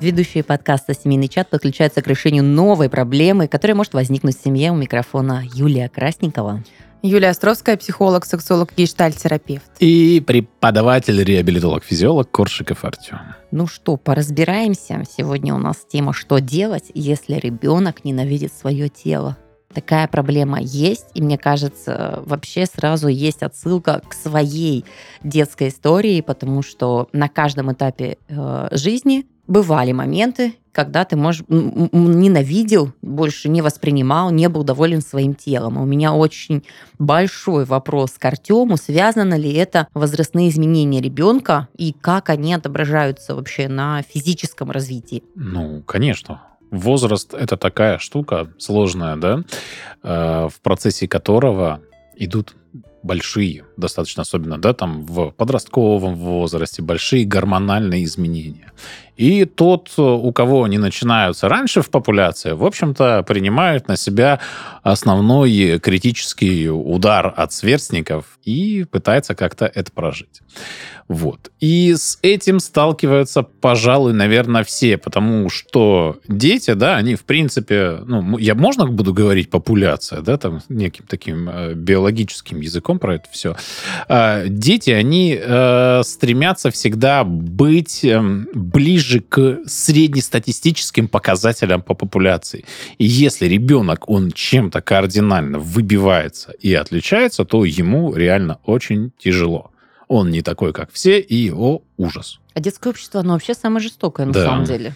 Ведущие подкаста «Семейный чат» подключаются к решению новой проблемы, которая может возникнуть в семье у микрофона Юлия Красникова. Юлия Островская, психолог, сексолог, гештальт-терапевт. И преподаватель, реабилитолог, физиолог Коршиков Артем. Ну что, поразбираемся. Сегодня у нас тема «Что делать, если ребенок ненавидит свое тело?» Такая проблема есть, и мне кажется, вообще сразу есть отсылка к своей детской истории, потому что на каждом этапе э, жизни бывали моменты, когда ты, можешь, ненавидел, больше не воспринимал, не был доволен своим телом. У меня очень большой вопрос к Артему, связано ли это возрастные изменения ребенка и как они отображаются вообще на физическом развитии? Ну, конечно. Возраст это такая штука сложная, да, э, в процессе которого идут большие, достаточно особенно, да, там в подростковом возрасте, большие гормональные изменения. И тот, у кого они начинаются раньше в популяции, в общем-то, принимает на себя основной критический удар от сверстников и пытается как-то это прожить. Вот. И с этим сталкиваются, пожалуй, наверное, все, потому что дети, да, они, в принципе, ну, я можно буду говорить популяция, да, там, неким таким э, биологическим языком про это все. Э, дети, они э, стремятся всегда быть э, ближе к среднестатистическим показателям по популяции. И если ребенок, он чем-то кардинально выбивается и отличается, то ему реально очень тяжело он не такой, как все, и его ужас. А детское общество, оно вообще самое жестокое на да. самом деле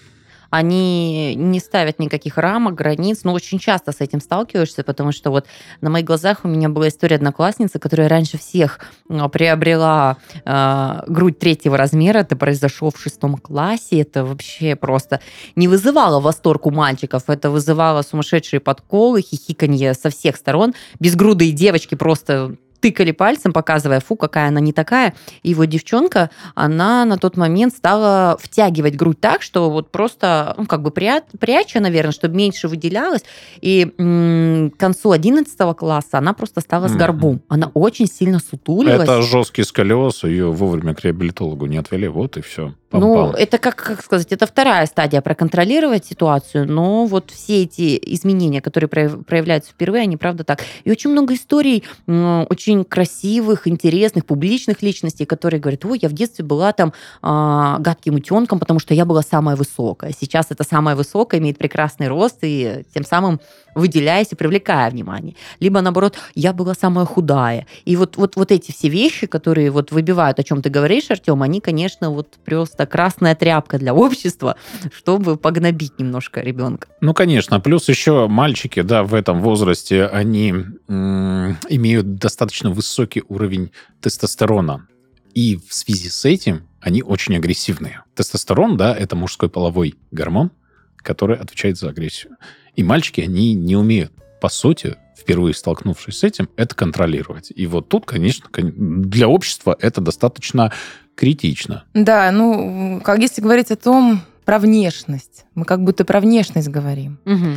они не ставят никаких рамок, границ, но очень часто с этим сталкиваешься, потому что вот на моих глазах у меня была история одноклассницы, которая раньше всех а, приобрела э, грудь третьего размера, это произошло в шестом классе, это вообще просто не вызывало восторг у мальчиков, это вызывало сумасшедшие подколы, хихиканье со всех сторон, безгрудые девочки просто тыкали пальцем, показывая, фу, какая она не такая. И вот девчонка, она на тот момент стала втягивать грудь так, что вот просто, ну, как бы пря пряча, наверное, чтобы меньше выделялась. И к концу 11 класса она просто стала с горбом. Она очень сильно сутулилась. Это жесткий сколиоз, ее вовремя к реабилитологу не отвели, вот и все. Ну, это как, как сказать, это вторая стадия проконтролировать ситуацию, но вот все эти изменения, которые проявляются впервые, они правда так. И очень много историй очень красивых, интересных, публичных личностей, которые говорят, ой, я в детстве была там э, гадким утенком, потому что я была самая высокая. Сейчас это самая высокая имеет прекрасный рост и тем самым выделяясь и привлекая внимание. Либо наоборот, я была самая худая. И вот, вот, вот эти все вещи, которые вот выбивают, о чем ты говоришь, Артем, они, конечно, вот просто красная тряпка для общества, чтобы погнобить немножко ребенка. Ну, конечно. Плюс еще мальчики, да, в этом возрасте, они м- имеют достаточно высокий уровень тестостерона. И в связи с этим они очень агрессивные. Тестостерон, да, это мужской половой гормон, который отвечает за агрессию. И мальчики, они не умеют, по сути, впервые столкнувшись с этим, это контролировать. И вот тут, конечно, для общества это достаточно критично. Да, ну, как если говорить о том, про внешность. Мы как будто про внешность говорим. Угу.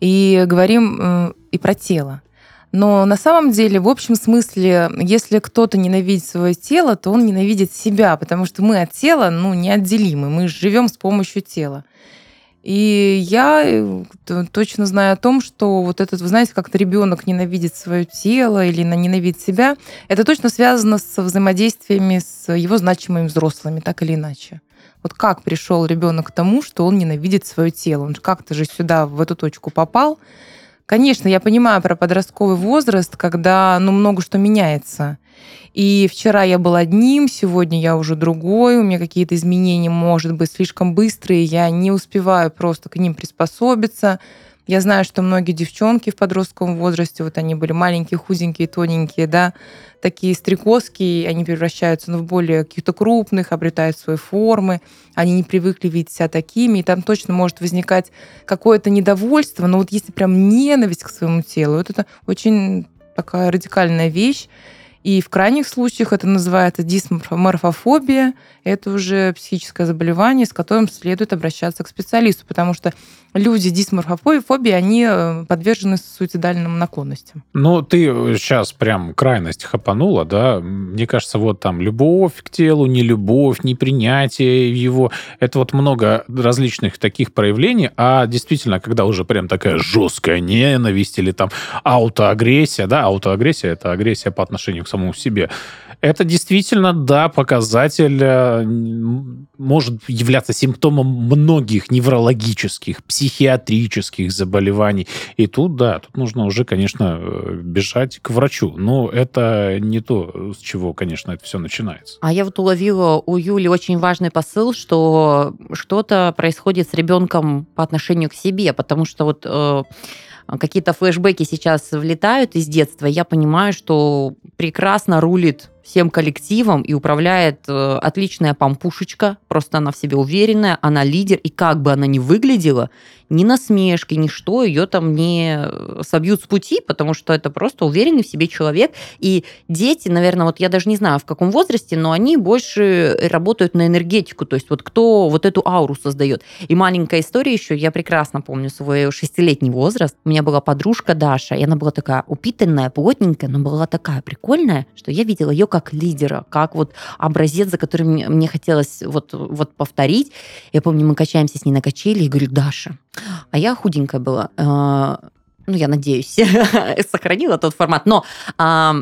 И говорим э, и про тело. Но на самом деле, в общем смысле, если кто-то ненавидит свое тело, то он ненавидит себя, потому что мы от тела ну, неотделимы, мы живем с помощью тела. И я э, точно знаю о том, что вот этот, вы знаете, как-то ребенок ненавидит свое тело или ненавидит себя, это точно связано с взаимодействиями с его значимыми взрослыми, так или иначе. Вот как пришел ребенок к тому, что он ненавидит свое тело? Он как-то же сюда, в эту точку попал, Конечно, я понимаю про подростковый возраст, когда ну, много что меняется. И вчера я был одним, сегодня я уже другой, у меня какие-то изменения, может быть, слишком быстрые, я не успеваю просто к ним приспособиться. Я знаю, что многие девчонки в подростковом возрасте, вот они были маленькие, худенькие, тоненькие, да, такие стрекозки, они превращаются ну, в более каких-то крупных, обретают свои формы, они не привыкли видеть себя такими, и там точно может возникать какое-то недовольство, но вот если прям ненависть к своему телу, вот это очень такая радикальная вещь, И в крайних случаях это называется дисморфофобия. Это уже психическое заболевание, с которым следует обращаться к специалисту, потому что люди дисморфофобии, они э, подвержены суицидальным наклонностям. Ну, ты сейчас прям крайность хапанула, да? Мне кажется, вот там любовь к телу, не любовь, непринятие его. Это вот много различных таких проявлений, а действительно, когда уже прям такая жесткая ненависть или там аутоагрессия, да, аутоагрессия — это агрессия по отношению к самому себе, это действительно, да, показатель, э, может являться симптомом многих неврологических, психиатрических заболеваний. И тут, да, тут нужно уже, конечно, э, бежать к врачу. Но это не то, с чего, конечно, это все начинается. А я вот уловила у Юли очень важный посыл, что что-то происходит с ребенком по отношению к себе, потому что вот э, какие-то флешбеки сейчас влетают из детства, я понимаю, что прекрасно рулит всем коллективом и управляет э, отличная пампушечка, просто она в себе уверенная, она лидер, и как бы она ни выглядела, ни насмешки, ни что ее там не э, собьют с пути, потому что это просто уверенный в себе человек. И дети, наверное, вот я даже не знаю, в каком возрасте, но они больше работают на энергетику, то есть вот кто вот эту ауру создает. И маленькая история еще, я прекрасно помню свой шестилетний возраст. У меня была подружка Даша, и она была такая упитанная, плотненькая, но была такая прикольная, что я видела ее как лидера, как вот образец, за которым мне хотелось вот, вот повторить. Я помню, мы качаемся с ней на качели, и говорю, Даша, а я худенькая была. А, ну, я надеюсь, сохранила тот формат. Но а,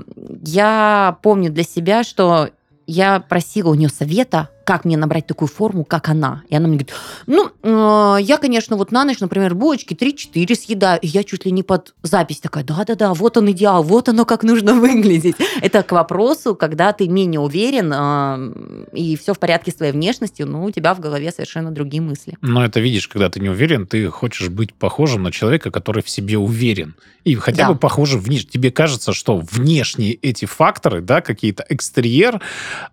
я помню для себя, что я просила у нее совета, как мне набрать такую форму, как она. И она мне говорит, ну, э, я, конечно, вот на ночь, например, булочки 3-4 съедаю, и я чуть ли не под запись такая, да-да-да, вот он идеал, вот оно как нужно выглядеть. Это к вопросу, когда ты менее уверен, э, и все в порядке с твоей внешностью, но у тебя в голове совершенно другие мысли. Но это видишь, когда ты не уверен, ты хочешь быть похожим на человека, который в себе уверен. И хотя да. бы похожим внешне. Тебе кажется, что внешние эти факторы, да, какие-то экстерьер,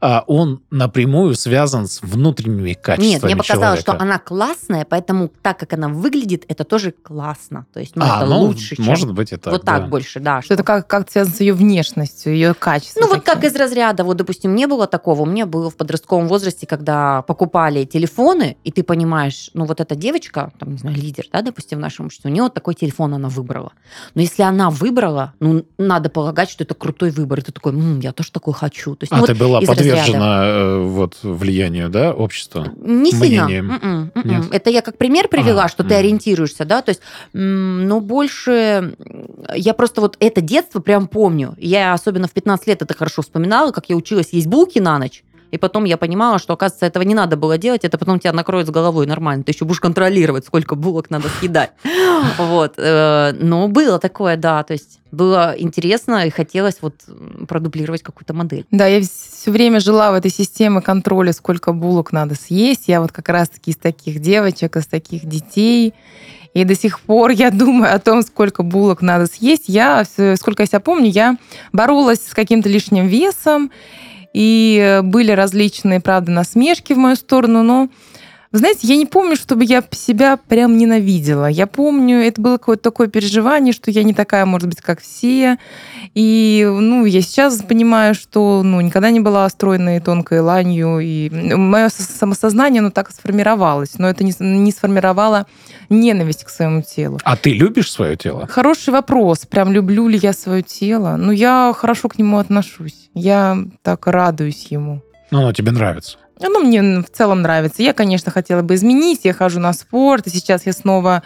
а, он напрямую связан связан с внутренними качествами Нет, мне показалось, человека. что она классная, поэтому так, как она выглядит, это тоже классно. То есть, ну, а, это ну, лучше, чем... может быть, это Вот да. так больше, да. Что, что это как, как связано с ее внешностью, ее качеством. Ну, вот как из разряда, вот, допустим, не было такого. У меня было в подростковом возрасте, когда покупали телефоны, и ты понимаешь, ну, вот эта девочка, там, не знаю, лидер, да, допустим, в нашем обществе, у нее вот такой телефон она выбрала. Но если она выбрала, ну, надо полагать, что это крутой выбор. И ты такой, М, я тоже такой хочу. То есть, а ну, ты вот была подвержена разряда. Э, вот влиянию влиянию, да, общества? Не сильно. Мнением. М-м, м-м. Нет? Это я как пример привела, а, что ты ориентируешься, да, то есть, но больше я просто вот это детство прям помню. Я особенно в 15 лет это хорошо вспоминала, как я училась есть булки на ночь. И потом я понимала, что, оказывается, этого не надо было делать, это потом тебя накроет с головой нормально. Ты еще будешь контролировать, сколько булок надо съедать. Вот. Э, но было такое, да. То есть было интересно и хотелось вот продублировать какую-то модель. Да, я все время жила в этой системе контроля, сколько булок надо съесть. Я вот как раз-таки из таких девочек, из таких детей. И до сих пор я думаю о том, сколько булок надо съесть. Я, сколько я себя помню, я боролась с каким-то лишним весом. И были различные, правда, насмешки в мою сторону, но вы знаете, я не помню, чтобы я себя прям ненавидела. Я помню, это было какое-то такое переживание, что я не такая, может быть, как все. И, ну, я сейчас понимаю, что, ну, никогда не была стройной, тонкой ланью. И мое самосознание, оно так сформировалось. Но это не, не сформировало ненависть к своему телу. А ты любишь свое тело? Хороший вопрос. Прям люблю ли я свое тело? Ну, я хорошо к нему отношусь. Я так радуюсь ему. Ну, оно тебе нравится. Оно мне в целом нравится. Я, конечно, хотела бы изменить. Я хожу на спорт, и сейчас я снова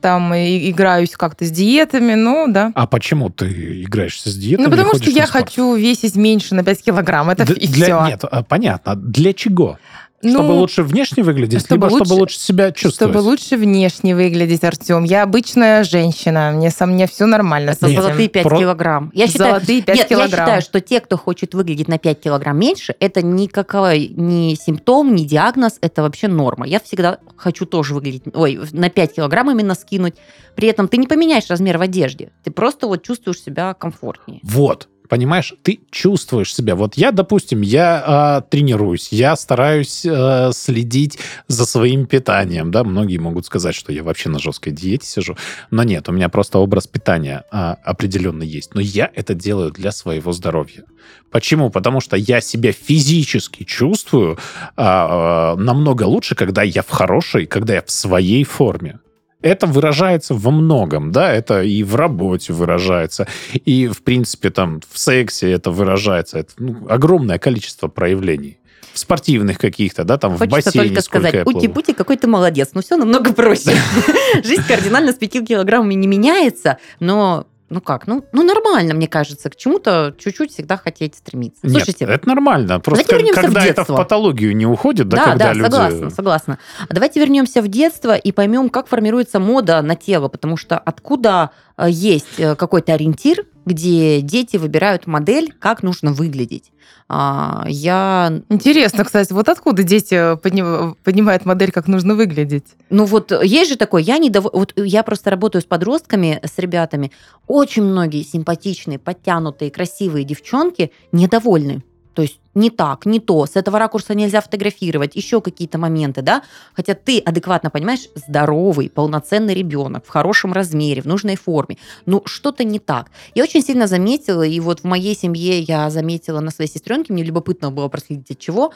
там играюсь как-то с диетами, ну да. А почему ты играешься с диетами? Ну, потому что я хочу весить меньше на 5 килограмм. Это Д- и для... все. Нет, а, понятно. Для чего? Ну, чтобы лучше внешне выглядеть, чтобы либо лучше, чтобы лучше себя чувствовать? Чтобы лучше внешне выглядеть, Артем. Я обычная женщина, мне со мне все нормально. Нет, золотые 5 про... килограмм. Я считаю, золотые 5 нет, килограмм. я считаю, что те, кто хочет выглядеть на 5 килограмм меньше, это никакой не симптом, не диагноз, это вообще норма. Я всегда хочу тоже выглядеть, ой, на 5 килограмм именно скинуть. При этом ты не поменяешь размер в одежде, ты просто вот чувствуешь себя комфортнее. Вот, понимаешь, ты чувствуешь себя. Вот я, допустим, я э, тренируюсь, я стараюсь э, следить за своим питанием, да, многие могут сказать, что я вообще на жесткой диете сижу, но нет, у меня просто образ питания э, определенно есть, но я это делаю для своего здоровья. Почему? Потому что я себя физически чувствую э, э, намного лучше, когда я в хорошей, когда я в своей форме это выражается во многом, да, это и в работе выражается, и, в принципе, там, в сексе это выражается. Это ну, огромное количество проявлений в спортивных каких-то, да, там Хочется в бассейне. только сказать, Ути-пути, какой ты молодец. Ну, все намного проще. Жизнь кардинально с 5 килограммами не меняется, но ну как, ну, ну нормально, мне кажется, к чему-то чуть-чуть всегда хотеть стремиться. Нет, Слушайте, это нормально. Просто как, когда это в патологию не уходит, да, да когда да, люди... согласна, согласна. Давайте вернемся в детство и поймем, как формируется мода на тело, потому что откуда есть э, какой-то ориентир, где дети выбирают модель, как нужно выглядеть. А, я... Интересно, кстати, вот откуда дети поднимают модель, как нужно выглядеть? Ну вот есть же такое, я не дов... вот я просто работаю с подростками, с ребятами, очень многие симпатичные, подтянутые, красивые девчонки недовольны то есть не так, не то, с этого ракурса нельзя фотографировать, еще какие-то моменты, да? Хотя ты адекватно понимаешь, здоровый, полноценный ребенок, в хорошем размере, в нужной форме. Ну, что-то не так. Я очень сильно заметила, и вот в моей семье я заметила на своей сестренке, мне любопытно было проследить от чего,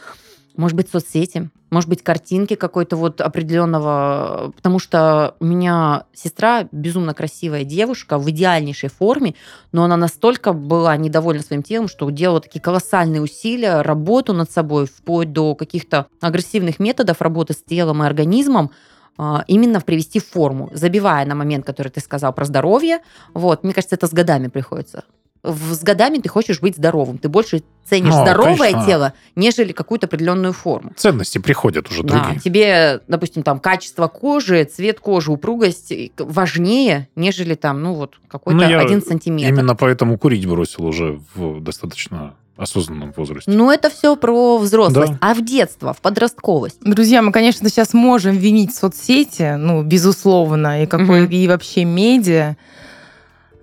может быть, соцсети, может быть, картинки какой-то вот определенного, потому что у меня сестра безумно красивая девушка в идеальнейшей форме, но она настолько была недовольна своим телом, что делала такие колоссальные усилия, работу над собой, вплоть до каких-то агрессивных методов работы с телом и организмом, а, именно привести в форму, забивая на момент, который ты сказал про здоровье. Вот, мне кажется, это с годами приходится с годами ты хочешь быть здоровым. Ты больше ценишь ну, здоровое конечно. тело, нежели какую-то определенную форму. Ценности приходят уже другие. Да, тебе, допустим, там качество кожи, цвет кожи, упругость важнее, нежели там, ну вот, какой-то ну, один сантиметр. Именно поэтому курить бросил уже в достаточно осознанном возрасте. Ну, это все про взрослость. Да. А в детство, в подростковость? Друзья, мы, конечно, сейчас можем винить соцсети, ну, безусловно, и, какой, угу. и вообще медиа.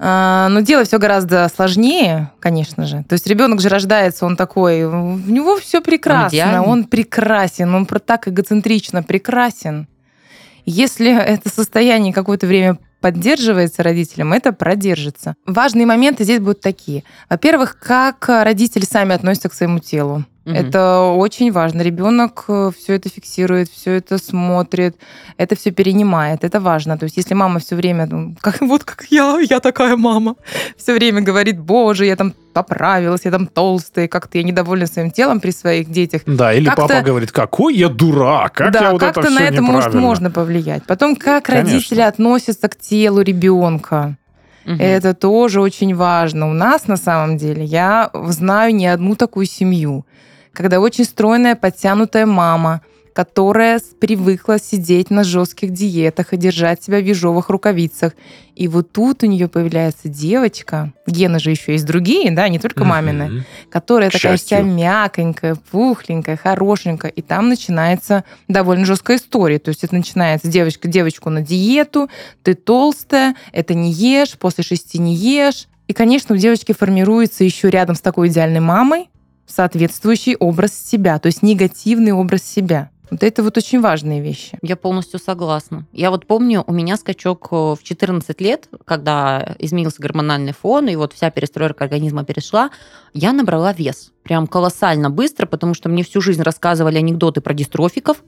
А, но дело все гораздо сложнее, конечно же. То есть ребенок же рождается, он такой, у него все прекрасно, он, он прекрасен, он так эгоцентрично прекрасен. Если это состояние какое-то время поддерживается родителям, это продержится. Важные моменты здесь будут такие. Во-первых, как родители сами относятся к своему телу. Угу. Это очень важно. Ребенок э, все это фиксирует, все это смотрит, это все перенимает. Это важно. То есть, если мама все время, ну, как, вот как я, я такая мама, все время говорит, боже, я там поправилась, я там толстая, как-то я недовольна своим телом при своих детях. Да, или папа говорит, какой я дурак, как да, я вот как-то это на это может, можно повлиять. Потом, как Конечно. родители относятся к телу ребенка. Угу. Это тоже очень важно. У нас на самом деле я знаю не одну такую семью, когда очень стройная, подтянутая мама, которая привыкла сидеть на жестких диетах и держать себя в ежовых рукавицах. И вот тут у нее появляется девочка, гены же еще есть другие, да, не только мамины, mm-hmm. которая К такая счастью. вся мяконькая, пухленькая, хорошенькая. И там начинается довольно жесткая история. То есть это начинается девочка, девочку на диету, ты толстая, это не ешь, после шести не ешь. И, конечно, у девочки формируется еще рядом с такой идеальной мамой соответствующий образ себя, то есть негативный образ себя. Вот это вот очень важные вещи. Я полностью согласна. Я вот помню, у меня скачок э, в 14 лет, когда изменился гормональный фон, и вот вся перестройка организма перешла, я набрала вес. Прям колоссально быстро, потому что мне всю жизнь рассказывали анекдоты про дистрофиков,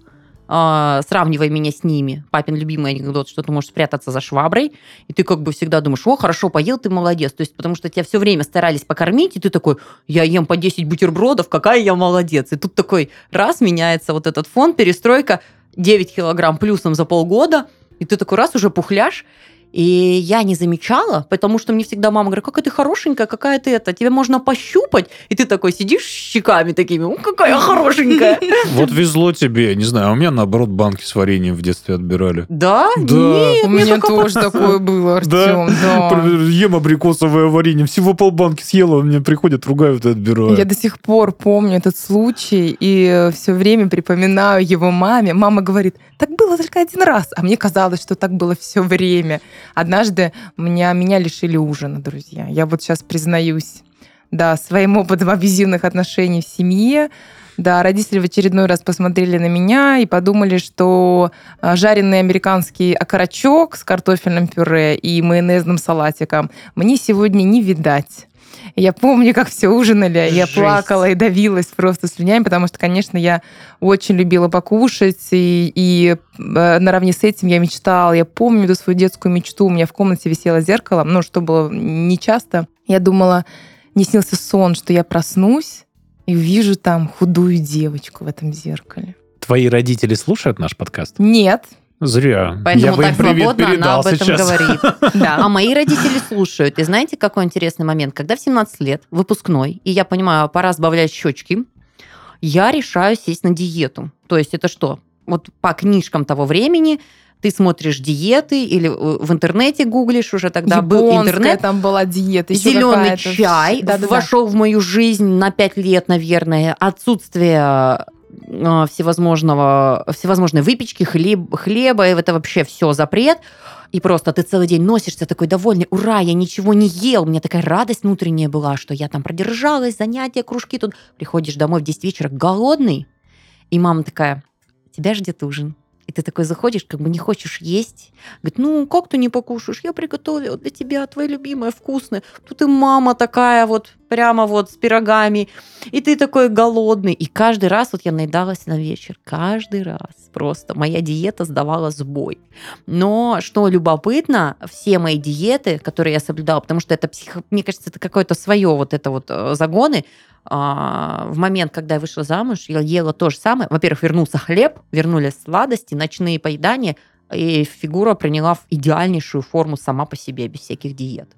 э, сравнивай меня с ними. Папин любимый анекдот, что ты можешь спрятаться за шваброй, и ты как бы всегда думаешь, о, хорошо, поел, ты молодец. То есть потому что тебя все время старались покормить, и ты такой, я ем по 10 бутербродов, какая я молодец. И тут такой раз меняется вот этот фон, перестройка, 9 килограмм плюсом за полгода, и ты такой раз уже пухляш, и я не замечала, потому что мне всегда мама говорит, какая ты хорошенькая, какая ты это, тебе можно пощупать, и ты такой сидишь щеками такими, ну какая хорошенькая. Вот везло тебе, не знаю, а у меня наоборот банки с вареньем в детстве отбирали. Да? Да. Нет, у меня тоже такое было, Артем, да. Ем абрикосовое варенье, всего полбанки съела, мне приходят, ругают и отбирают. Я до сих пор помню этот случай, и все время припоминаю его маме. Мама говорит, так было только один раз, а мне казалось, что так было все время. Однажды меня, меня лишили ужина, друзья. Я вот сейчас признаюсь. да, своим опытом абьюзивных отношений в семье. Да, родители в очередной раз посмотрели на меня и подумали, что а, жареный американский окорочок с картофельным пюре и майонезным салатиком мне сегодня не видать. Я помню, как все ужинали, Жесть. я плакала и давилась просто слюнями, потому что, конечно, я очень любила покушать, и, и э, наравне с этим я мечтала. Я помню эту свою детскую мечту. У меня в комнате висело зеркало, ну, что было нечасто. Я думала, не снился сон, что я проснусь и увижу там худую девочку в этом зеркале. Твои родители слушают наш подкаст? Нет. Зря. Поэтому Я бы так свободно она об этом сейчас. говорит. Да. А мои родители слушают. И знаете, какой интересный момент? Когда в 17 лет, выпускной, и я понимаю, пора сбавлять щечки, я решаю сесть на диету. То есть это что? Вот по книжкам того времени ты смотришь диеты или в интернете гуглишь уже тогда Японская был интернет. там была диета. Зеленый чай да, да, вошел да. в мою жизнь на пять лет, наверное. Отсутствие всевозможного, всевозможной выпечки, хлеб, хлеба, и это вообще все запрет. И просто ты целый день носишься такой довольный, ура, я ничего не ел. У меня такая радость внутренняя была, что я там продержалась, занятия, кружки тут. Приходишь домой в 10 вечера голодный, и мама такая, тебя ждет ужин. И ты такой заходишь, как бы не хочешь есть. Говорит, ну, как ты не покушаешь? Я приготовила для тебя, твоя любимая, вкусная. Тут и мама такая вот, прямо вот с пирогами. И ты такой голодный. И каждый раз вот я наедалась на вечер. Каждый раз просто. Моя диета сдавала сбой. Но что любопытно, все мои диеты, которые я соблюдала, потому что это, псих... мне кажется, это какое-то свое вот это вот э, загоны, в момент, когда я вышла замуж, я ела то же самое. Во-первых, вернулся хлеб, вернулись сладости, ночные поедания, и фигура приняла идеальнейшую форму сама по себе, без всяких диет.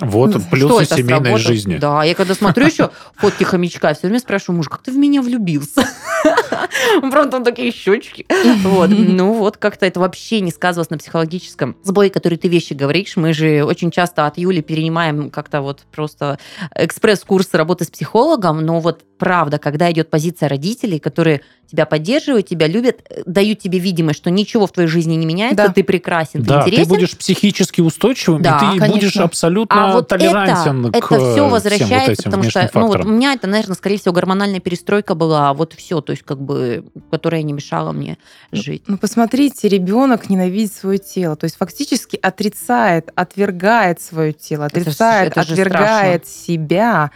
Вот плюсы семейной сработало? жизни. Да, я когда смотрю еще фотки хомячка, все время спрашиваю мужа, как ты в меня влюбился? Правда, там такие щечки. Вот. Ну вот, как-то это вообще не сказывалось на психологическом сбое, который ты вещи говоришь. Мы же очень часто от Юли перенимаем как-то вот просто экспресс-курсы работы с психологом, но вот правда, когда идет позиция родителей, которые тебя поддерживают, тебя любят, дают тебе видимость, что ничего в твоей жизни не меняется, да. ты прекрасен, да, ты интересен. ты будешь психически устойчивым, да, и ты конечно. будешь абсолютно а вот толерантен это, к это все возвращается, вот потому что ну, вот у меня это, наверное, скорее всего, гормональная перестройка была, вот все, то есть как бы, которая не мешала мне ну, жить. Ну, посмотрите, ребенок ненавидит свое тело, то есть фактически отрицает, отвергает свое тело, отрицает, это, это отвергает себя.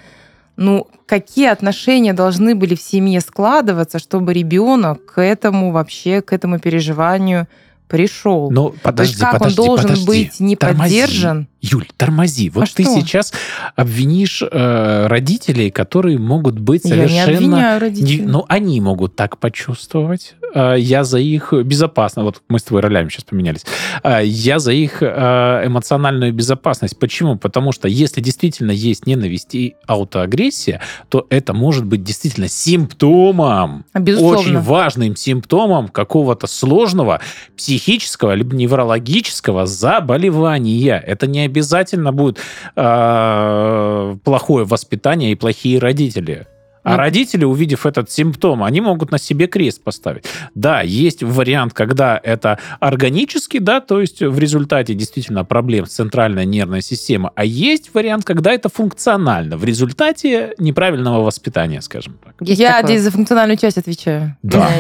Ну, какие отношения должны были в семье складываться, чтобы ребенок к этому вообще, к этому переживанию пришел. Но подожди, То есть как подожди, он должен подожди. быть не тормози. поддержан? Юль, тормози. Вот а ты что? сейчас обвинишь э, родителей, которые могут быть совершенно... Я не обвиняю родителей. Не, ну, они могут так почувствовать. Э, я за их безопасность... Вот мы с тобой ролями сейчас поменялись. Э, я за их э, эмоциональную безопасность. Почему? Потому что если действительно есть ненависть и аутоагрессия, то это может быть действительно симптомом, Безусловно. очень важным симптомом какого-то сложного психического либо неврологического заболевания. Это не обязательно будет э, плохое воспитание и плохие родители. А ну, родители, увидев этот симптом, они могут на себе крест поставить. Да, есть вариант, когда это органически, да, то есть в результате действительно проблем с центральной нервной системой, а есть вариант, когда это функционально, в результате неправильного воспитания, скажем так. Есть я такое. здесь за функциональную часть отвечаю. Да,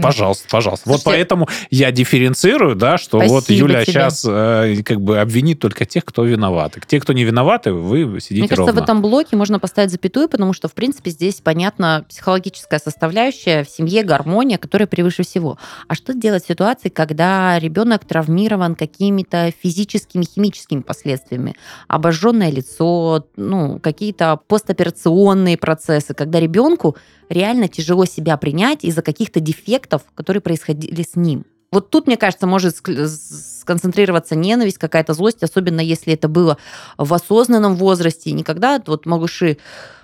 пожалуйста, пожалуйста. Вот поэтому я дифференцирую, да, что вот Юля тебе. сейчас э, как бы обвинит только тех, кто виноват. Те, кто не виноваты, вы сидите Мне кажется, ровно. в этом блоке можно поставить запятую, потому что, в принципе, здесь здесь, понятно, психологическая составляющая в семье, гармония, которая превыше всего. А что делать в ситуации, когда ребенок травмирован какими-то физическими, химическими последствиями? Обожженное лицо, ну, какие-то постоперационные процессы, когда ребенку реально тяжело себя принять из-за каких-то дефектов, которые происходили с ним. Вот тут, мне кажется, может сконцентрироваться ненависть, какая-то злость, особенно если это было в осознанном возрасте, не когда вот малыши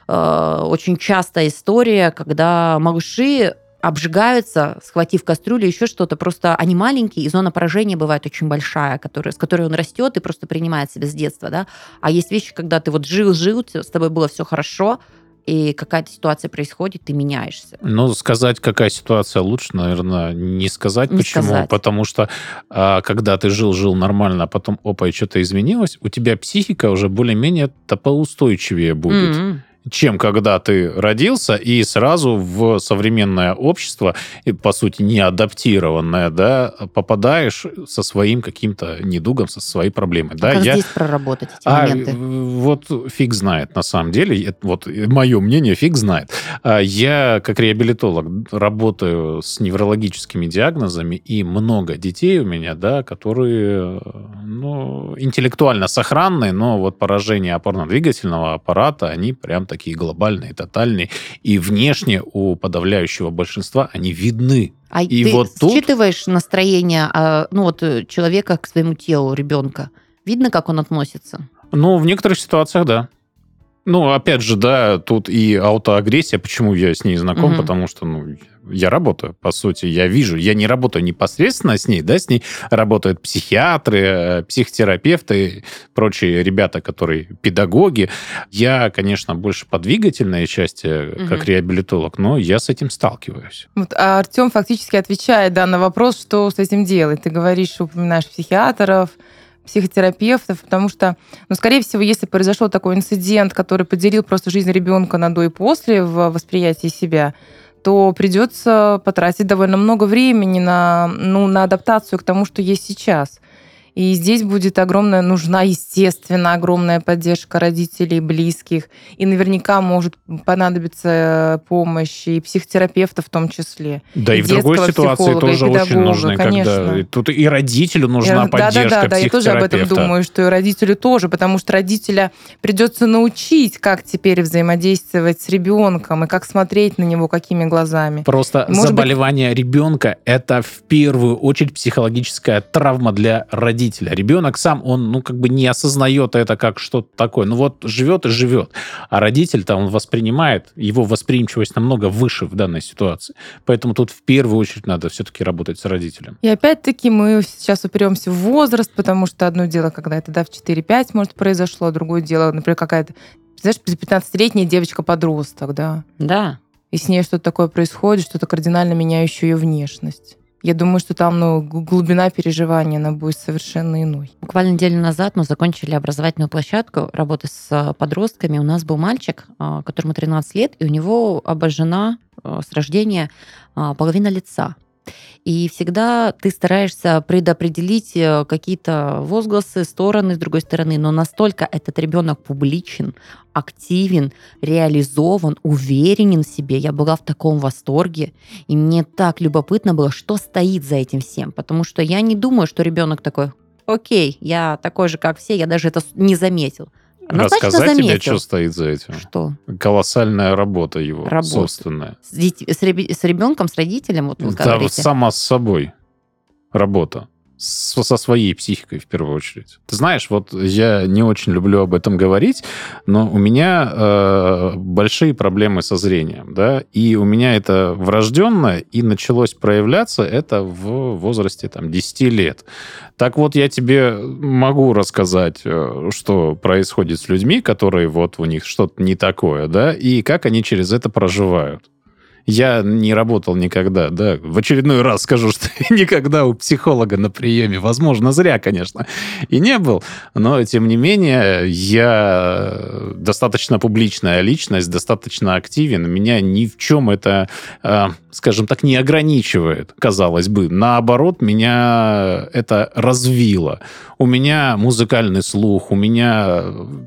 Э, очень частая история, когда малыши обжигаются, схватив кастрюлю, еще что-то. Просто они маленькие, и зона поражения бывает очень большая, которая, с которой он растет и просто принимает себя с детства. Да? А есть вещи, когда ты вот жил-жил, с тобой было все хорошо, и какая-то ситуация происходит, ты меняешься. Ну, сказать, какая ситуация лучше, наверное, не сказать. Не Почему? Сказать. Потому что а, когда ты жил-жил нормально, а потом, опа, и что-то изменилось, у тебя психика уже более-менее-то поустойчивее будет. Mm-hmm чем когда ты родился и сразу в современное общество, по сути, не адаптированное, да, попадаешь со своим каким-то недугом, со своей проблемой. А да, как я... здесь проработать эти а, моменты? Вот фиг знает, на самом деле. Вот мое мнение, фиг знает. А я, как реабилитолог, работаю с неврологическими диагнозами, и много детей у меня, да, которые, ну, интеллектуально сохранные, но вот поражение опорно-двигательного аппарата, они прям такие глобальные, тотальные, и внешне у подавляющего большинства они видны. А и ты вот тут... считываешь настроение а, ну, вот, э, человека к своему телу, ребенка? Видно, как он относится? Ну, в некоторых ситуациях, да. Ну, опять же, да, тут и аутоагрессия. Почему я с ней знаком? Угу. Потому что, ну, я работаю, по сути, я вижу. Я не работаю непосредственно с ней, да, с ней работают психиатры, э, психотерапевты, прочие ребята, которые педагоги. Я, конечно, больше по двигательной части, угу. как реабилитолог, но я с этим сталкиваюсь. Вот, а Артем фактически отвечает да, на вопрос, что с этим делать. Ты говоришь, упоминаешь психиатров, психотерапевтов, потому что, ну, скорее всего, если произошел такой инцидент, который поделил просто жизнь ребенка на до и после в восприятии себя, то придется потратить довольно много времени на, ну, на адаптацию к тому, что есть сейчас. И здесь будет огромная, нужна, естественно, огромная поддержка родителей, близких. И наверняка может понадобиться помощь и психотерапевта в том числе. Да, и, и в другой ситуации тоже очень нужно. Конечно. Когда... Тут и родителю нужна и, поддержка Да, да, да, я тоже об этом думаю, что и родителю тоже, потому что родителя придется научить, как теперь взаимодействовать с ребенком и как смотреть на него, какими глазами. Просто Может заболевание быть... ребенка – это в первую очередь психологическая травма для родителей родителя. Ребенок сам, он, ну, как бы не осознает это как что-то такое. Ну, вот живет и живет. А родитель-то он воспринимает, его восприимчивость намного выше в данной ситуации. Поэтому тут в первую очередь надо все-таки работать с родителем. И опять-таки мы сейчас упремся в возраст, потому что одно дело, когда это, да, в 4-5, может, произошло, другое дело, например, какая-то, знаешь, 15-летняя девочка-подросток, да? Да. И с ней что-то такое происходит, что-то кардинально меняющее ее внешность. Я думаю, что там ну, глубина переживания она будет совершенно иной. Буквально неделю назад мы закончили образовательную площадку работы с э, подростками. У нас был мальчик, э, которому 13 лет, и у него обожжена э, с рождения половина лица. И всегда ты стараешься предопределить э, какие-то возгласы, стороны с другой стороны, но настолько этот ребенок публичен, активен, реализован, уверенен в себе. Я была в таком восторге, и мне так любопытно было, что стоит за этим всем, потому что я не думаю, что ребенок такой, окей, я такой же, как все, я даже это не заметил. Рассказать тебе, что стоит за этим? Что? Колоссальная работа его, работа. собственная. С, с, ребенком, с родителем, вот вы да, говорите? сама с собой работа со своей психикой в первую очередь. Ты знаешь, вот я не очень люблю об этом говорить, но у меня э, большие проблемы со зрением, да, и у меня это врожденное, и началось проявляться это в возрасте там 10 лет. Так вот, я тебе могу рассказать, э, что происходит с людьми, которые вот у них что-то не такое, да, и как они через это проживают. Я не работал никогда, да. В очередной раз скажу, что никогда у психолога на приеме, возможно, зря, конечно, и не был. Но, тем не менее, я достаточно публичная личность, достаточно активен. Меня ни в чем это, а, скажем так, не ограничивает, казалось бы. Наоборот, меня это развило. У меня музыкальный слух, у меня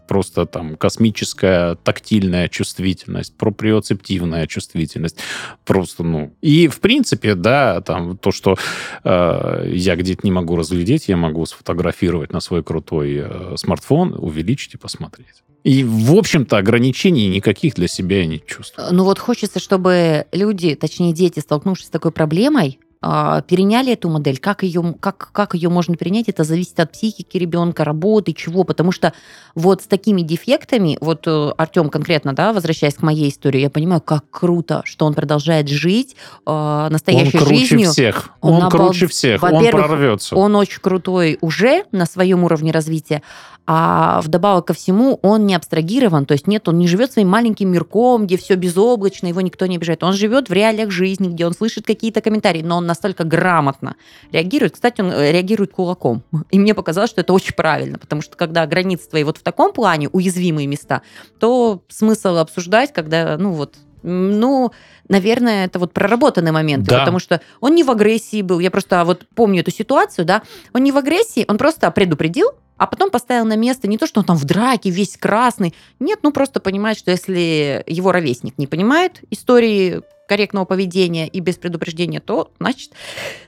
просто там космическая тактильная чувствительность, проприоцептивная чувствительность просто, ну... И, в принципе, да, там то, что э, я где-то не могу разглядеть, я могу сфотографировать на свой крутой э, смартфон, увеличить и посмотреть. И, в общем-то, ограничений никаких для себя я не чувствую. Ну вот хочется, чтобы люди, точнее дети, столкнувшись с такой проблемой, переняли эту модель, как ее, как, как ее можно перенять, это зависит от психики ребенка, работы, чего, потому что вот с такими дефектами, вот э, Артем конкретно, да, возвращаясь к моей истории, я понимаю, как круто, что он продолжает жить э, настоящей он круче жизнью. всех, он, он обал... круче всех, он прорвется. Он очень крутой уже на своем уровне развития, а вдобавок ко всему он не абстрагирован, то есть нет, он не живет своим маленьким мирком, где все безоблачно, его никто не обижает. Он живет в реалиях жизни, где он слышит какие-то комментарии, но он настолько грамотно реагирует. Кстати, он э, реагирует кулаком. И мне показалось, что это очень правильно, потому что когда границы твои вот в таком плане, уязвимые места, то смысл обсуждать, когда, ну вот, ну, наверное, это вот проработанный момент, да. потому что он не в агрессии был. Я просто вот помню эту ситуацию, да. Он не в агрессии, он просто предупредил, а потом поставил на место не то, что он там в драке весь красный. Нет, ну просто понимает, что если его ровесник не понимает истории корректного поведения и без предупреждения, то, значит,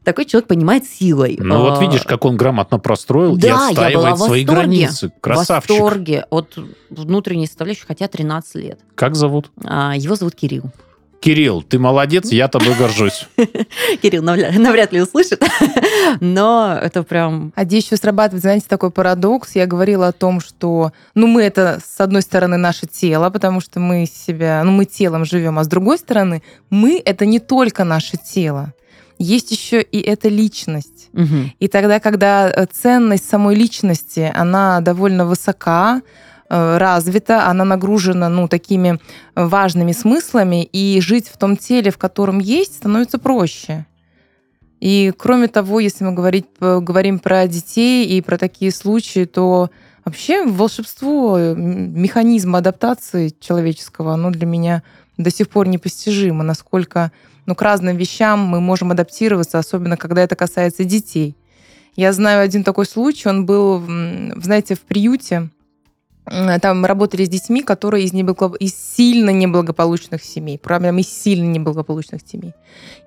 такой человек понимает силой. Ну вот а, видишь, как он грамотно простроил да, и отстаивает свои границы. Красавчик. В восторге от внутренней составляющей, хотя 13 лет. Как зовут? А, его зовут Кирилл. Кирилл, ты молодец, я тобой горжусь. Кирилл навряд ли услышит, но это прям... А здесь еще срабатывает, знаете, такой парадокс. Я говорила о том, что, ну, мы это, с одной стороны, наше тело, потому что мы себя, ну, мы телом живем, а с другой стороны, мы — это не только наше тело. Есть еще и эта личность. Угу. И тогда, когда э, ценность самой личности, она довольно высока, развита, она нагружена ну, такими важными смыслами, и жить в том теле, в котором есть, становится проще. И кроме того, если мы говорить, говорим про детей и про такие случаи, то вообще волшебство, механизм адаптации человеческого, оно для меня до сих пор непостижимо, насколько ну, к разным вещам мы можем адаптироваться, особенно когда это касается детей. Я знаю один такой случай, он был, знаете, в приюте, там работали с детьми, которые из, неблаго... из сильно неблагополучных семей, прям из сильно неблагополучных семей.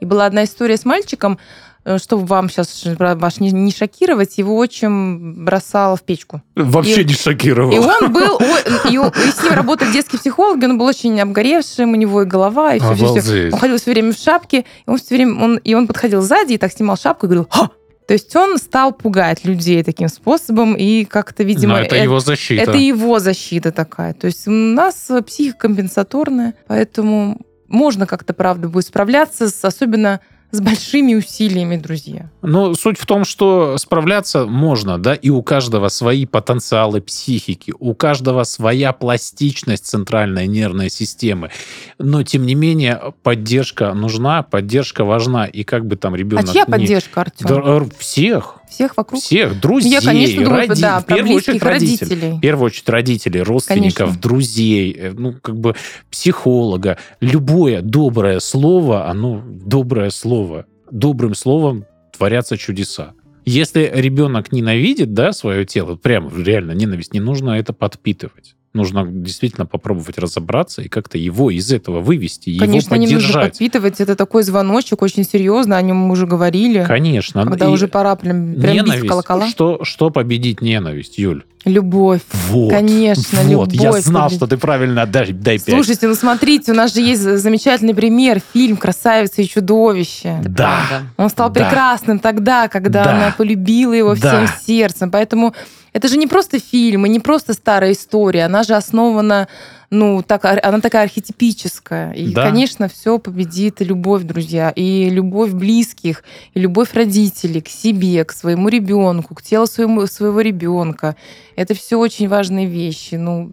И была одна история с мальчиком, э, чтобы вам сейчас ваш не, не шокировать, его отчим бросал в печку. Вообще и, не шокировал. И он был, и, и с ним работали детские психологи, он был очень обгоревшим, у него и голова, и все, все, все. Он ходил все время в шапке, и он все время, он, и он подходил сзади и так снимал шапку и говорил, Ха! То есть он стал пугать людей таким способом, и как-то, видимо... Но это, это его защита. Это его защита такая. То есть у нас психика компенсаторная, поэтому можно как-то, правда, будет справляться, с, особенно с большими усилиями, друзья. Но суть в том, что справляться можно, да, и у каждого свои потенциалы психики, у каждого своя пластичность центральной нервной системы. Но, тем не менее, поддержка нужна, поддержка важна. И как бы там ребенок... А чья не... поддержка, Артем? Да, всех. Всех вокруг? Всех, друзей, Я, конечно, думаю, роди... да, в первую очередь родителей. родителей. В первую очередь родителей, родственников, конечно. друзей, э, ну, как бы психолога. Любое доброе слово, оно доброе слово. Добрым словом творятся чудеса. Если ребенок ненавидит, да, свое тело, прямо реально ненависть, не нужно это подпитывать нужно действительно попробовать разобраться и как-то его из этого вывести, Конечно, его поддержать. не нужно подпитывать. Это такой звоночек очень серьезно, о нем мы уже говорили. Конечно. Когда и уже пора прям, прям ненависть. бить колокола. Что, что победить ненависть, Юль? Любовь. Вот. Конечно, вот. любовь. Я знал, победить. что ты правильно дай, дай 5. Слушайте, ну смотрите, у нас же есть замечательный пример, фильм «Красавица и чудовище». Да. Он стал да. прекрасным тогда, когда да. она полюбила его да. всем сердцем. Поэтому это же не просто фильм и не просто старая история, она же основана, ну, так, она такая архетипическая. И, да. конечно, все победит любовь, друзья, и любовь близких, и любовь родителей к себе, к своему ребенку, к телу своему, своего ребенка. Это все очень важные вещи. Ну,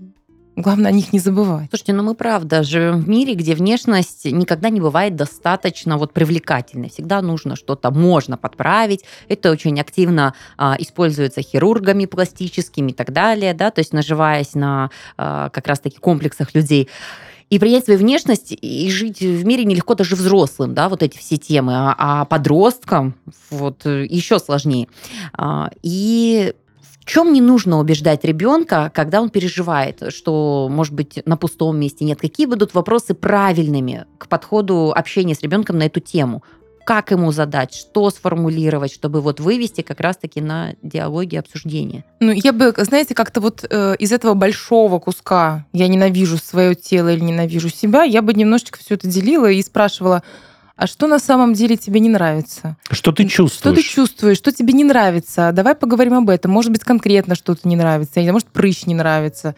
Главное о них не забывать. Слушайте, ну мы правда живем в мире, где внешность никогда не бывает достаточно вот привлекательной. Всегда нужно что-то можно подправить. Это очень активно а, используется хирургами пластическими и так далее, да, то есть наживаясь на а, как раз-таки комплексах людей. И принять свою внешность и жить в мире нелегко даже взрослым, да, вот эти все темы. А, а подросткам вот еще сложнее. А, и чем не нужно убеждать ребенка, когда он переживает, что, может быть, на пустом месте нет? Какие будут вопросы правильными к подходу общения с ребенком на эту тему? Как ему задать, что сформулировать, чтобы вот вывести как раз-таки на диалоги обсуждения? Ну, я бы, знаете, как-то вот э, из этого большого куска «я ненавижу свое тело или ненавижу себя», я бы немножечко все это делила и спрашивала, а что на самом деле тебе не нравится? Что ты чувствуешь? Что ты чувствуешь, что тебе не нравится? Давай поговорим об этом. Может быть, конкретно что-то не нравится, или может, прыщ не нравится,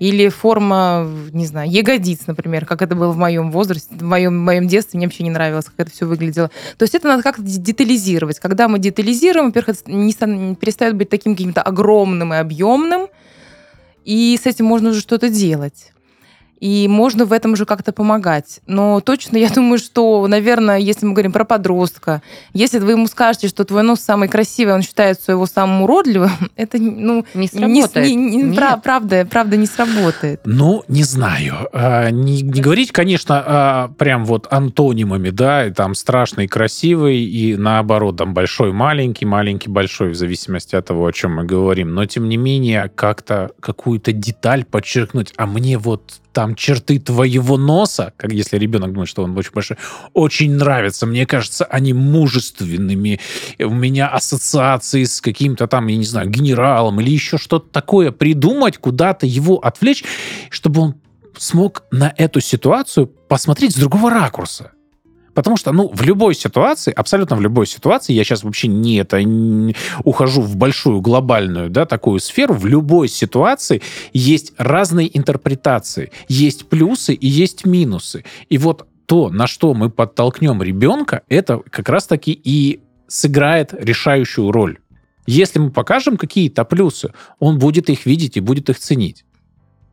или форма, не знаю, ягодиц, например, как это было в моем возрасте, в моем, в моем детстве, мне вообще не нравилось, как это все выглядело. То есть это надо как-то детализировать. Когда мы детализируем, во-первых, это не перестает быть таким каким-то огромным и объемным, и с этим можно уже что-то делать и можно в этом уже как-то помогать. Но точно я думаю, что, наверное, если мы говорим про подростка, если вы ему скажете, что твой нос самый красивый, он считается его самым уродливым, это ну, не сработает. Не, не, не, правда, правда не сработает. Ну, не знаю. А, не, не говорить, конечно, а, прям вот антонимами, да, и там страшный, красивый, и наоборот, там большой, маленький, маленький, большой, в зависимости от того, о чем мы говорим. Но, тем не менее, как-то какую-то деталь подчеркнуть, а мне вот там черты твоего носа, как если ребенок думает, что он очень большой, очень нравятся. Мне кажется, они мужественными. У меня ассоциации с каким-то там, я не знаю, генералом или еще что-то такое. Придумать, куда-то его отвлечь, чтобы он смог на эту ситуацию посмотреть с другого ракурса. Потому что, ну, в любой ситуации, абсолютно в любой ситуации, я сейчас вообще не это не ухожу в большую глобальную, да, такую сферу, в любой ситуации есть разные интерпретации, есть плюсы и есть минусы. И вот то, на что мы подтолкнем ребенка, это как раз-таки и сыграет решающую роль. Если мы покажем какие-то плюсы, он будет их видеть и будет их ценить.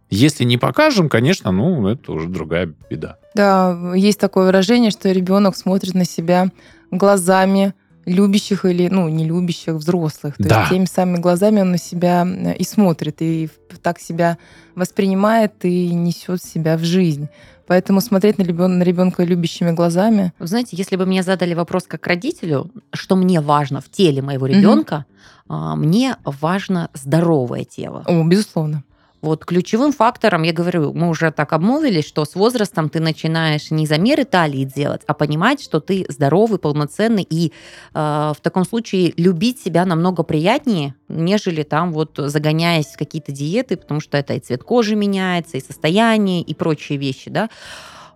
Если не покажем, конечно, ну, это уже другая беда. Да, есть такое выражение, что ребенок смотрит на себя глазами любящих или, ну, не любящих взрослых. То да. есть теми самыми глазами он на себя э, и смотрит, и так себя воспринимает и несет себя в жизнь. Поэтому смотреть на, ребен... на ребенка любящими глазами. Вы знаете, если бы мне задали вопрос как родителю, что мне важно в теле моего ребенка, угу. мне важно здоровое тело. О, безусловно. Вот ключевым фактором, я говорю, мы уже так обмолвились, что с возрастом ты начинаешь не замеры талии делать, а понимать, что ты здоровый, полноценный, и э, в таком случае любить себя намного приятнее, нежели там вот загоняясь в какие-то диеты, потому что это и цвет кожи меняется, и состояние, и прочие вещи, да.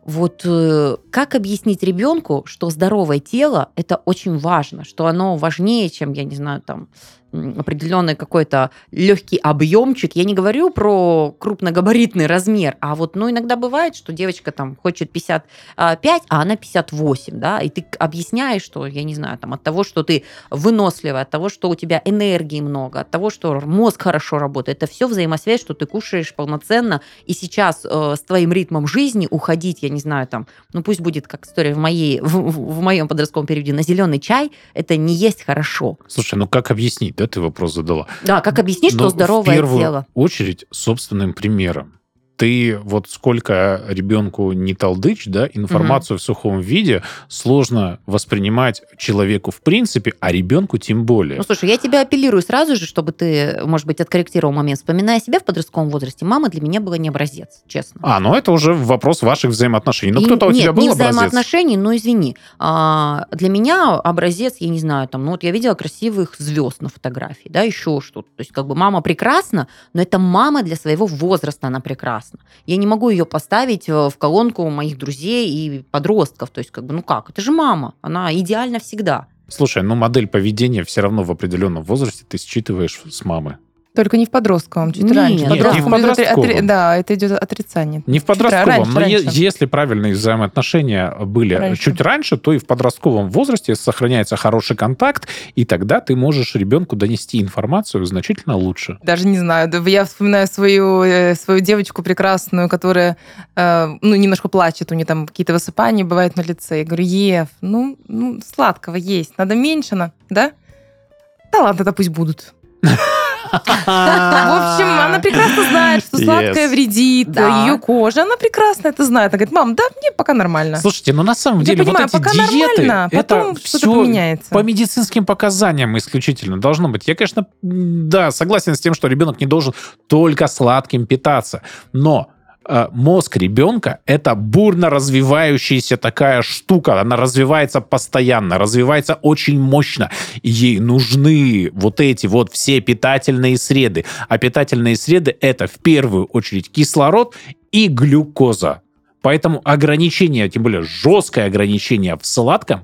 Вот э, как объяснить ребенку, что здоровое тело это очень важно, что оно важнее, чем, я не знаю, там определенный какой-то легкий объемчик. Я не говорю про крупногабаритный размер, а вот, ну, иногда бывает, что девочка там хочет 55, а она 58, да, и ты объясняешь, что, я не знаю, там, от того, что ты выносливая, от того, что у тебя энергии много, от того, что мозг хорошо работает, это все взаимосвязь, что ты кушаешь полноценно, и сейчас э, с твоим ритмом жизни уходить, я не знаю, там, ну, пусть будет как история в, моей, в, в моем подростковом периоде, на зеленый чай, это не есть хорошо. Слушай, ну как объяснить? Да, ты вопрос задала. Да, как объяснить, Но что здоровое в первую тело? очередь собственным примером ты вот сколько ребенку не толдычь, да, информацию угу. в сухом виде сложно воспринимать человеку в принципе, а ребенку тем более. Ну, слушай, я тебя апеллирую сразу же, чтобы ты, может быть, откорректировал момент. Вспоминая себя в подростковом возрасте, мама для меня была не образец, честно. А, ну это уже вопрос ваших взаимоотношений. Ну, кто-то у нет, тебя был не образец? взаимоотношений, но извини. А, для меня образец, я не знаю, там, ну вот я видела красивых звезд на фотографии, да, еще что-то. То есть как бы мама прекрасна, но это мама для своего возраста, она прекрасна прекрасно. Я не могу ее поставить э, в колонку моих друзей и подростков. То есть, как бы, ну как, это же мама, она идеальна всегда. Слушай, ну модель поведения все равно в определенном возрасте ты считываешь с мамы. Только не в подростковом, чуть Нет, раньше. Нет, не в подростковом. Отри... Да, это идет отрицание. Не в подростковом, раньше, но раньше. если правильные взаимоотношения были раньше. чуть раньше, то и в подростковом возрасте сохраняется хороший контакт, и тогда ты можешь ребенку донести информацию значительно лучше. Даже не знаю, я вспоминаю свою, э, свою девочку прекрасную, которая э, ну, немножко плачет, у нее там какие-то высыпания бывают на лице. Я говорю, Ев, ну, ну сладкого есть, надо меньше, да? Да ладно, тогда пусть будут. В общем, она прекрасно знает, что сладкое вредит ее коже. Она прекрасно это знает. Она говорит, мам, да, мне пока нормально. Слушайте, ну на самом деле вот эти диеты, это все по медицинским показаниям исключительно должно быть. Я, конечно, да, согласен с тем, что ребенок не должен только сладким питаться. Но мозг ребенка — это бурно развивающаяся такая штука. Она развивается постоянно, развивается очень мощно. Ей нужны вот эти вот все питательные среды. А питательные среды — это в первую очередь кислород и глюкоза. Поэтому ограничение, тем более жесткое ограничение в сладком,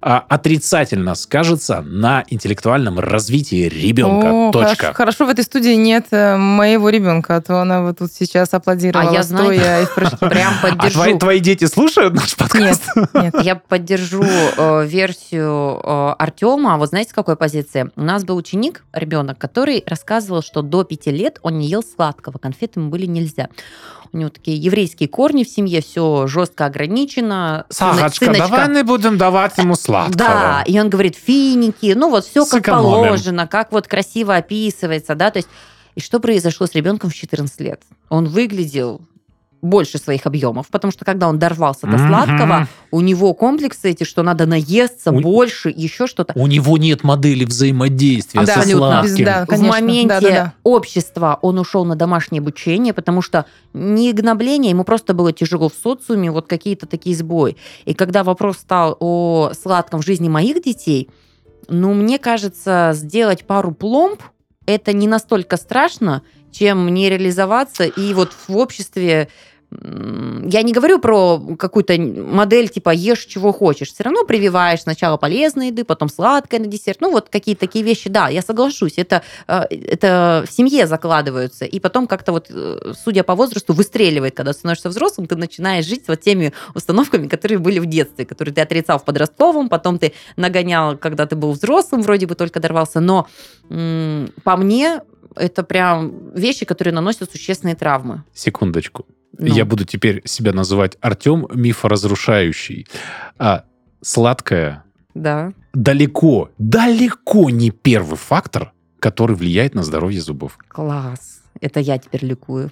а, отрицательно скажется на интеллектуальном развитии ребенка. О, Точка. Хорошо, хорошо, в этой студии нет э, моего ребенка, а то она вот тут сейчас аплодировала, а я, стоя и прям поддержу. А твои, твои дети слушают наш подкаст? Нет, нет. Я поддержу э, версию э, Артема. Вот знаете, с какой позиции? У нас был ученик, ребенок, который рассказывал, что до пяти лет он не ел сладкого, конфеты ему были нельзя у него такие еврейские корни в семье, все жестко ограничено. Сахачка, Сыночка. давай не будем давать ему сладкого. Да, и он говорит, финики, ну вот все как положено, как вот красиво описывается, да, то есть и что произошло с ребенком в 14 лет? Он выглядел больше своих объемов, потому что когда он дорвался до сладкого, у него комплексы эти, что надо наесться у... больше, еще что-то. У него нет модели взаимодействия а, со сладким. Да, конечно. В моменте да, да, да. общества он ушел на домашнее обучение, потому что не гнобление, ему просто было тяжело в социуме, вот какие-то такие сбои. И когда вопрос стал о сладком в жизни моих детей, ну, мне кажется, сделать пару пломб это не настолько страшно, чем не реализоваться и вот в обществе я не говорю про какую-то модель типа ешь чего хочешь. Все равно прививаешь сначала полезные еды, потом сладкое на десерт. Ну, вот какие-то такие вещи, да, я соглашусь. Это, э, это в семье закладываются. И потом как-то вот, э, судя по возрасту, выстреливает. Когда становишься взрослым, ты начинаешь жить вот теми установками, которые были в детстве, которые ты отрицал в подростковом, потом ты нагонял, когда ты был взрослым, вроде бы только дорвался. Но по мне, это прям вещи, которые наносят существенные травмы. Секундочку. Ну. Я буду теперь себя называть Артем мифоразрушающий. А сладкое да. далеко, далеко не первый фактор, который влияет на здоровье зубов. Класс. Это я теперь ликую.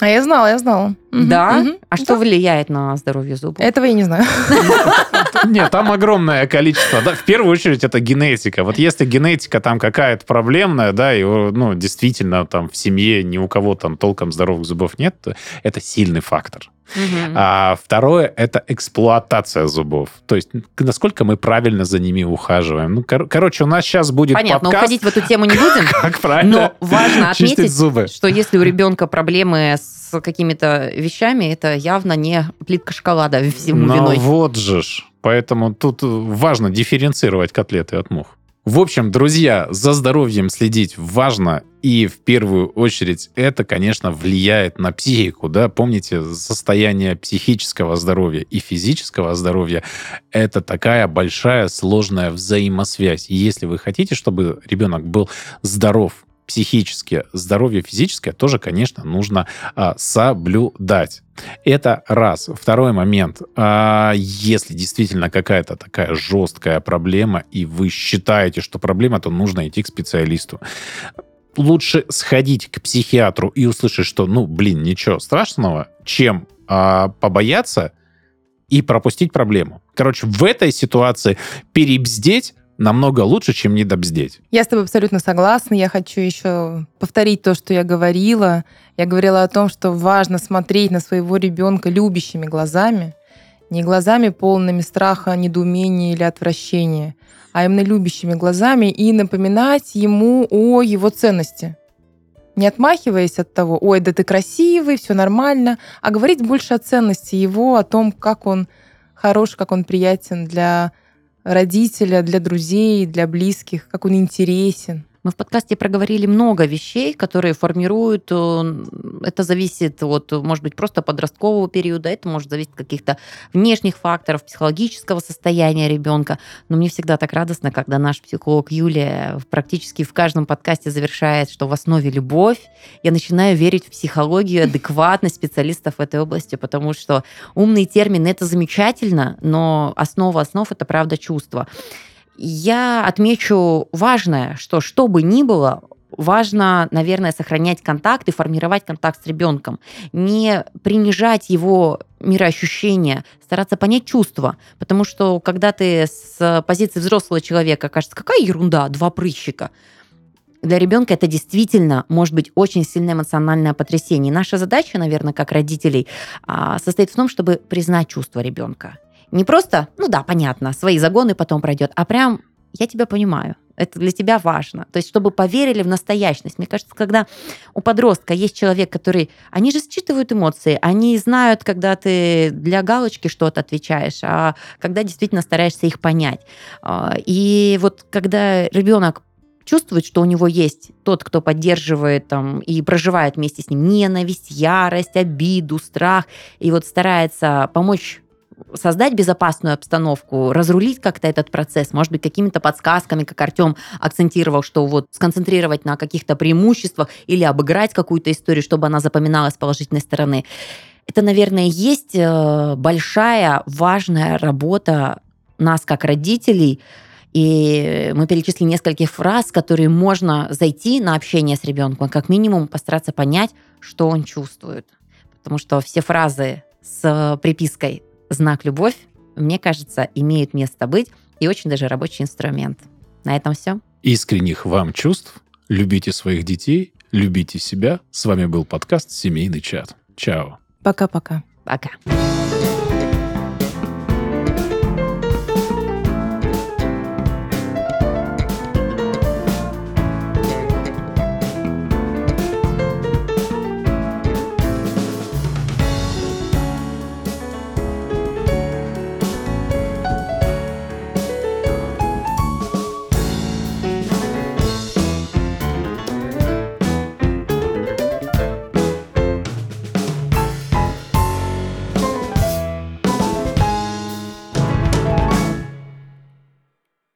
А я знала, я знала. Да? А что влияет на здоровье зубов? Этого я не знаю. Нет, там огромное количество. Да, в первую очередь это генетика. Вот если генетика там какая-то проблемная, да, и ну, действительно там в семье ни у кого там толком здоровых зубов нет, то это сильный фактор. Угу. А второе это эксплуатация зубов. То есть насколько мы правильно за ними ухаживаем. Ну, кор- короче, у нас сейчас будет Понятно, подкаст. уходить в эту тему не будем. Как правильно Но важно отметить, зубы. что если у ребенка проблемы с какими-то вещами, это явно не плитка шоколада всему ну, виной. вот же ж. Поэтому тут важно дифференцировать котлеты от мух. В общем, друзья, за здоровьем следить важно, и в первую очередь это, конечно, влияет на психику, да, помните, состояние психического здоровья и физического здоровья — это такая большая сложная взаимосвязь. И если вы хотите, чтобы ребенок был здоров психически, здоровье физическое тоже, конечно, нужно а, соблюдать. Это раз. Второй момент. А, если действительно какая-то такая жесткая проблема, и вы считаете, что проблема, то нужно идти к специалисту лучше сходить к психиатру и услышать, что, ну, блин, ничего страшного, чем а, побояться и пропустить проблему. Короче, в этой ситуации перебздеть намного лучше, чем недобздеть. Я с тобой абсолютно согласна. Я хочу еще повторить то, что я говорила. Я говорила о том, что важно смотреть на своего ребенка любящими глазами, не глазами полными страха, недоумения или отвращения, а именно любящими глазами и напоминать ему о его ценности. Не отмахиваясь от того, ой, да ты красивый, все нормально, а говорить больше о ценности его, о том, как он хорош, как он приятен для родителя, для друзей, для близких, как он интересен. Мы в подкасте проговорили много вещей, которые формируют, э, это зависит от, может быть, просто подросткового периода, это может зависеть от каких-то внешних факторов, психологического состояния ребенка. Но мне всегда так радостно, когда наш психолог Юлия практически в каждом подкасте завершает, что в основе любовь. Я начинаю верить в психологию, адекватность специалистов в этой области, потому что умный термин это замечательно, но основа основ это правда чувство. Я отмечу важное, что что бы ни было, важно, наверное, сохранять контакт и формировать контакт с ребенком, не принижать его мироощущения, стараться понять чувства, потому что когда ты с позиции взрослого человека кажется, какая ерунда, два прыщика, для ребенка это действительно может быть очень сильное эмоциональное потрясение. наша задача, наверное, как родителей, а, состоит в том, чтобы признать чувства ребенка не просто, ну да, понятно, свои загоны потом пройдет, а прям я тебя понимаю. Это для тебя важно. То есть, чтобы поверили в настоящность. Мне кажется, когда у подростка есть человек, который... Они же считывают эмоции, они знают, когда ты для галочки что-то отвечаешь, а когда действительно стараешься их понять. А, и вот когда ребенок чувствует, что у него есть тот, кто поддерживает там, и проживает вместе с ним ненависть, ярость, обиду, страх, и вот старается помочь создать безопасную обстановку, разрулить как-то этот процесс, может быть, какими-то подсказками, как Артем акцентировал, что вот сконцентрировать на каких-то преимуществах или обыграть какую-то историю, чтобы она запоминалась с положительной стороны. Это, наверное, есть э, большая, важная работа нас как родителей, и мы перечислили несколько фраз, которые можно зайти на общение с ребенком, как минимум постараться понять, что он чувствует. Потому что все фразы с припиской «знак любовь», мне кажется, имеют место быть и очень даже рабочий инструмент. На этом все. Искренних вам чувств. Любите своих детей, любите себя. С вами был подкаст «Семейный чат». Чао. Пока-пока. Пока. -пока. Пока.